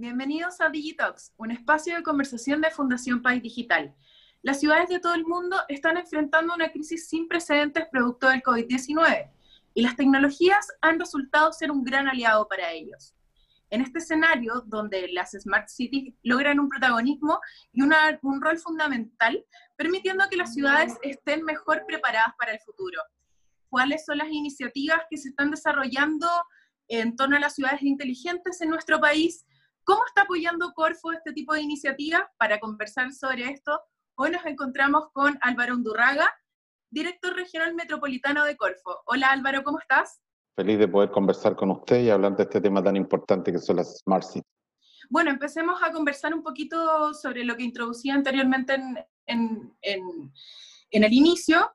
Bienvenidos a Digitox, un espacio de conversación de Fundación País Digital. Las ciudades de todo el mundo están enfrentando una crisis sin precedentes producto del COVID-19 y las tecnologías han resultado ser un gran aliado para ellos. En este escenario, donde las Smart Cities logran un protagonismo y un rol fundamental, permitiendo que las ciudades estén mejor preparadas para el futuro. ¿Cuáles son las iniciativas que se están desarrollando en torno a las ciudades inteligentes en nuestro país? ¿Cómo está apoyando Corfo este tipo de iniciativas? Para conversar sobre esto, hoy nos encontramos con Álvaro Undurraga, director regional metropolitano de Corfo. Hola Álvaro, ¿cómo estás? Feliz de poder conversar con usted y hablar de este tema tan importante que son las Smart Cities. Bueno, empecemos a conversar un poquito sobre lo que introducía anteriormente en, el inicio.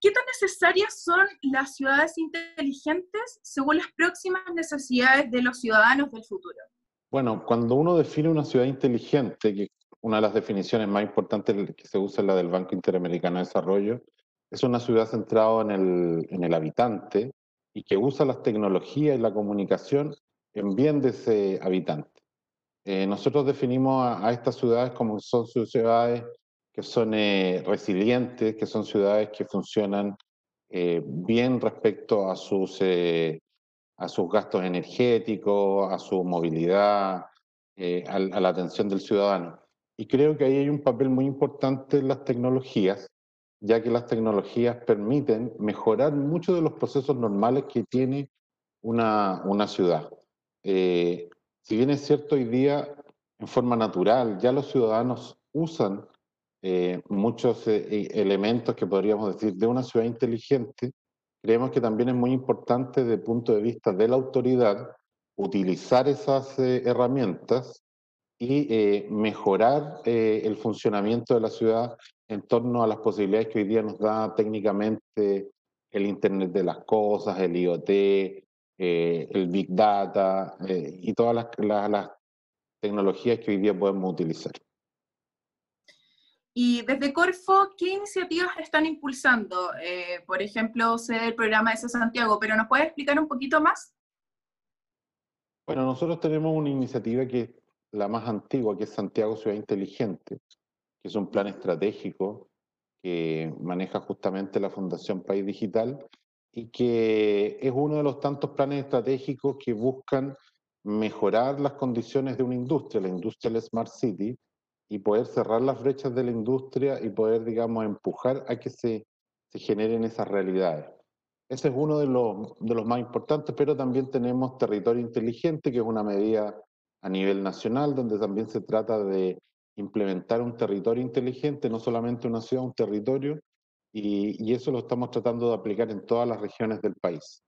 ¿Qué tan necesarias son las ciudades inteligentes según las próximas necesidades de los ciudadanos del futuro? Bueno, cuando uno define una ciudad inteligente, que una de las definiciones más importantes que se usa es la del Banco Interamericano de Desarrollo, es una ciudad centrada en el, habitante y que usa las tecnologías y la comunicación en bien de ese habitante. Eh, nosotros definimos a, estas ciudades como son ciudades que son eh, resilientes, que son ciudades que funcionan eh, bien respecto a sus, a sus gastos energéticos, a su movilidad, a, a la atención del ciudadano. Y creo que ahí hay un papel muy importante en las tecnologías, ya que las tecnologías permiten mejorar muchos de los procesos normales que tiene una, una ciudad. Eh, si bien es cierto, hoy día, en forma natural, ya los ciudadanos usan eh, muchos eh, elementos que podríamos decir de una ciudad inteligente, creemos que también es muy importante desde el punto de vista de la autoridad utilizar esas herramientas y mejorar el funcionamiento de la ciudad en torno a las posibilidades que hoy día nos da técnicamente el Internet de las Cosas, el IoT, eh, el Big Data eh, y todas las, las, tecnologías que hoy día podemos utilizar. Y desde Corfo, ¿qué iniciativas están impulsando? Eh, por ejemplo, sé el programa de Santiago, pero ¿nos puede explicar un poquito más? Bueno, nosotros tenemos una iniciativa que es la más antigua, que es Santiago Ciudad Inteligente, que es un plan estratégico que maneja justamente la Fundación País Digital y que es uno de los tantos planes estratégicos que buscan mejorar las condiciones de una industria, la industria del Smart City, y poder cerrar las brechas de la industria y poder, digamos, empujar a que se, se generen esas realidades. Ese es uno de los, de los más importantes, pero también tenemos territorio inteligente, que es una medida a nivel nacional, donde también se trata de implementar un territorio inteligente, no solamente una ciudad, un territorio, y, eso lo estamos tratando de aplicar en todas las regiones del país.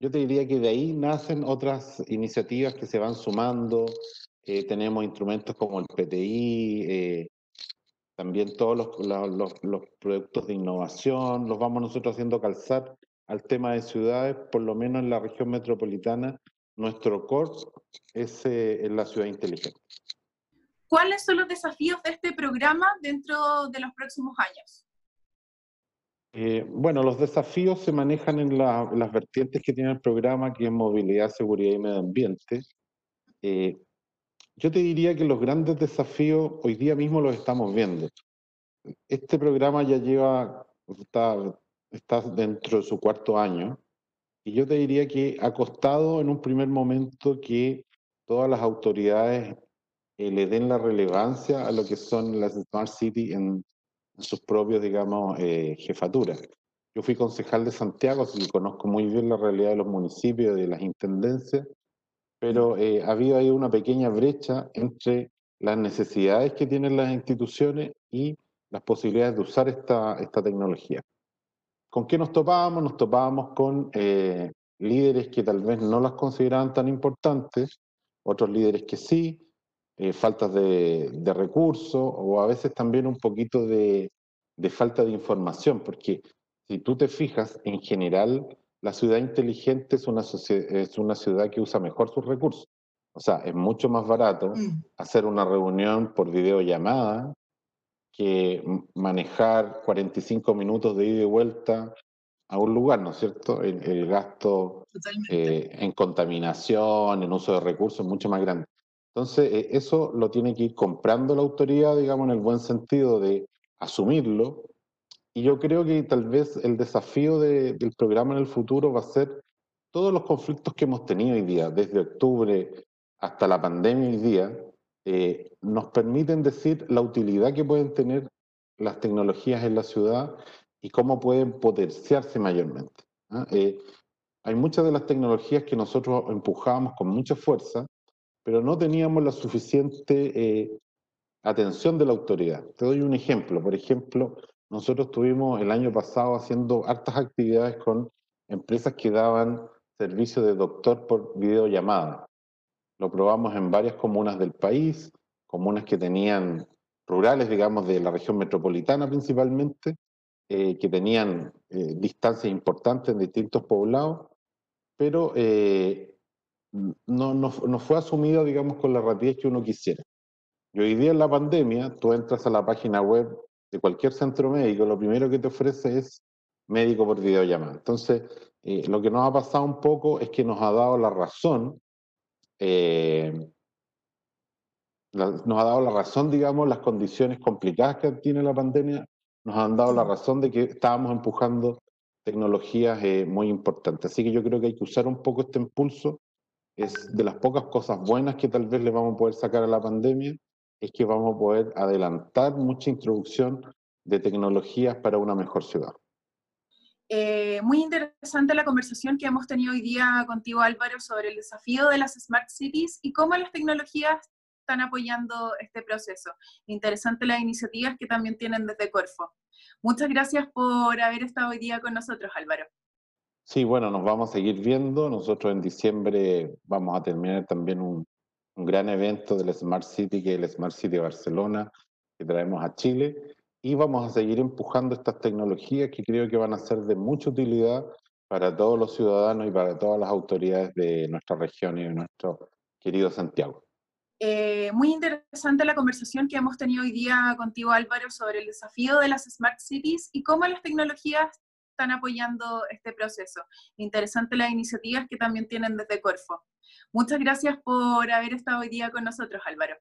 Yo te diría que de ahí nacen otras iniciativas que se van sumando, eh, tenemos instrumentos como el PTI, eh, también todos los, los, productos de innovación, los vamos nosotros haciendo calzar al tema de ciudades, por lo menos en la región metropolitana, nuestro core es eh, en la ciudad inteligente. ¿Cuáles son los desafíos de este programa dentro de los próximos años? Eh, bueno, los desafíos se manejan en las vertientes que tiene el programa, que es movilidad, seguridad y medio ambiente. Eh, yo te diría que los grandes desafíos hoy día mismo los estamos viendo. Este programa ya lleva, está, está dentro de su cuarto año, y yo te diría que ha costado en un primer momento que todas las autoridades eh, le den la relevancia a lo que son las Smart Cities en, sus propios, digamos, eh, jefaturas. Yo fui concejal de Santiago, así que conozco muy bien la realidad de los municipios, de las intendencias, pero eh, ha habido ahí una pequeña brecha entre las necesidades que tienen las instituciones y las posibilidades de usar esta, esta tecnología. ¿Con qué nos topábamos? Nos topábamos con líderes que tal vez no las consideraban tan importantes, otros líderes que sí, eh, faltas de, recursos o a veces también un poquito de, falta de información, porque si tú te fijas, en general, la ciudad inteligente es una, es una ciudad que usa mejor sus recursos. O sea, es mucho más barato mm. hacer una reunión por videollamada que manejar 45 minutos de ida y vuelta a un lugar, ¿no es cierto? El, el gasto eh, en contaminación, en uso de recursos, mucho más grande. Entonces, eh, eso lo tiene que ir comprando la autoridad, digamos, en el buen sentido de asumirlo. Y yo creo que tal vez el desafío del programa en el futuro va a ser todos los conflictos que hemos tenido hoy día, desde octubre hasta la pandemia hoy día, eh, nos permiten decir la utilidad que pueden tener las tecnologías en la ciudad y cómo pueden potenciarse mayormente. ¿ah? Eh, hay muchas de las tecnologías que nosotros empujábamos con mucha fuerza, pero no teníamos la suficiente eh, atención de la autoridad. Te doy un ejemplo. Por ejemplo, nosotros estuvimos el año pasado haciendo hartas actividades con empresas que daban servicio de doctor por videollamada. Lo probamos en varias comunas del país, comunas que tenían rurales, digamos, de la región metropolitana principalmente, eh, que tenían eh, distancias importantes en distintos poblados, pero eh, no, no, no, fue asumido, digamos, con la rapidez que uno quisiera. Y hoy día en la pandemia, tú entras a la página web de cualquier centro médico, lo primero que te ofrece es médico por videollamada. Entonces, lo que nos ha pasado un poco es que nos ha dado la razón eh, nos ha dado la razón, digamos, las condiciones complicadas que tiene la pandemia, nos han dado la razón de que estábamos empujando tecnologías eh, muy importantes. Así que yo creo que hay que usar un poco este impulso. Es de las pocas cosas buenas que tal vez le vamos a poder sacar a la pandemia, es que vamos a poder adelantar mucha introducción de tecnologías para una mejor ciudad. Eh, muy interesante la conversación que hemos tenido hoy día contigo, Álvaro, sobre el desafío de las Smart Cities y cómo las tecnologías están apoyando este proceso. Interesante las iniciativas que también tienen desde Corfo. Muchas gracias por haber estado hoy día con nosotros, Álvaro. Sí, bueno, nos vamos a seguir viendo. Nosotros en diciembre vamos a terminar también un, un gran evento del Smart City, que es el Smart City de Barcelona, que traemos a Chile y vamos a seguir empujando estas tecnologías que creo que van a ser de mucha utilidad para todos los ciudadanos y para todas las autoridades de nuestra región y de nuestro querido Santiago. Eh, muy interesante la conversación que hemos tenido hoy día contigo, Álvaro, sobre el desafío de las Smart Cities y cómo las tecnologías están apoyando este proceso. Interesante las iniciativas que también tienen desde Corfo. Muchas gracias por haber estado hoy día con nosotros, Álvaro.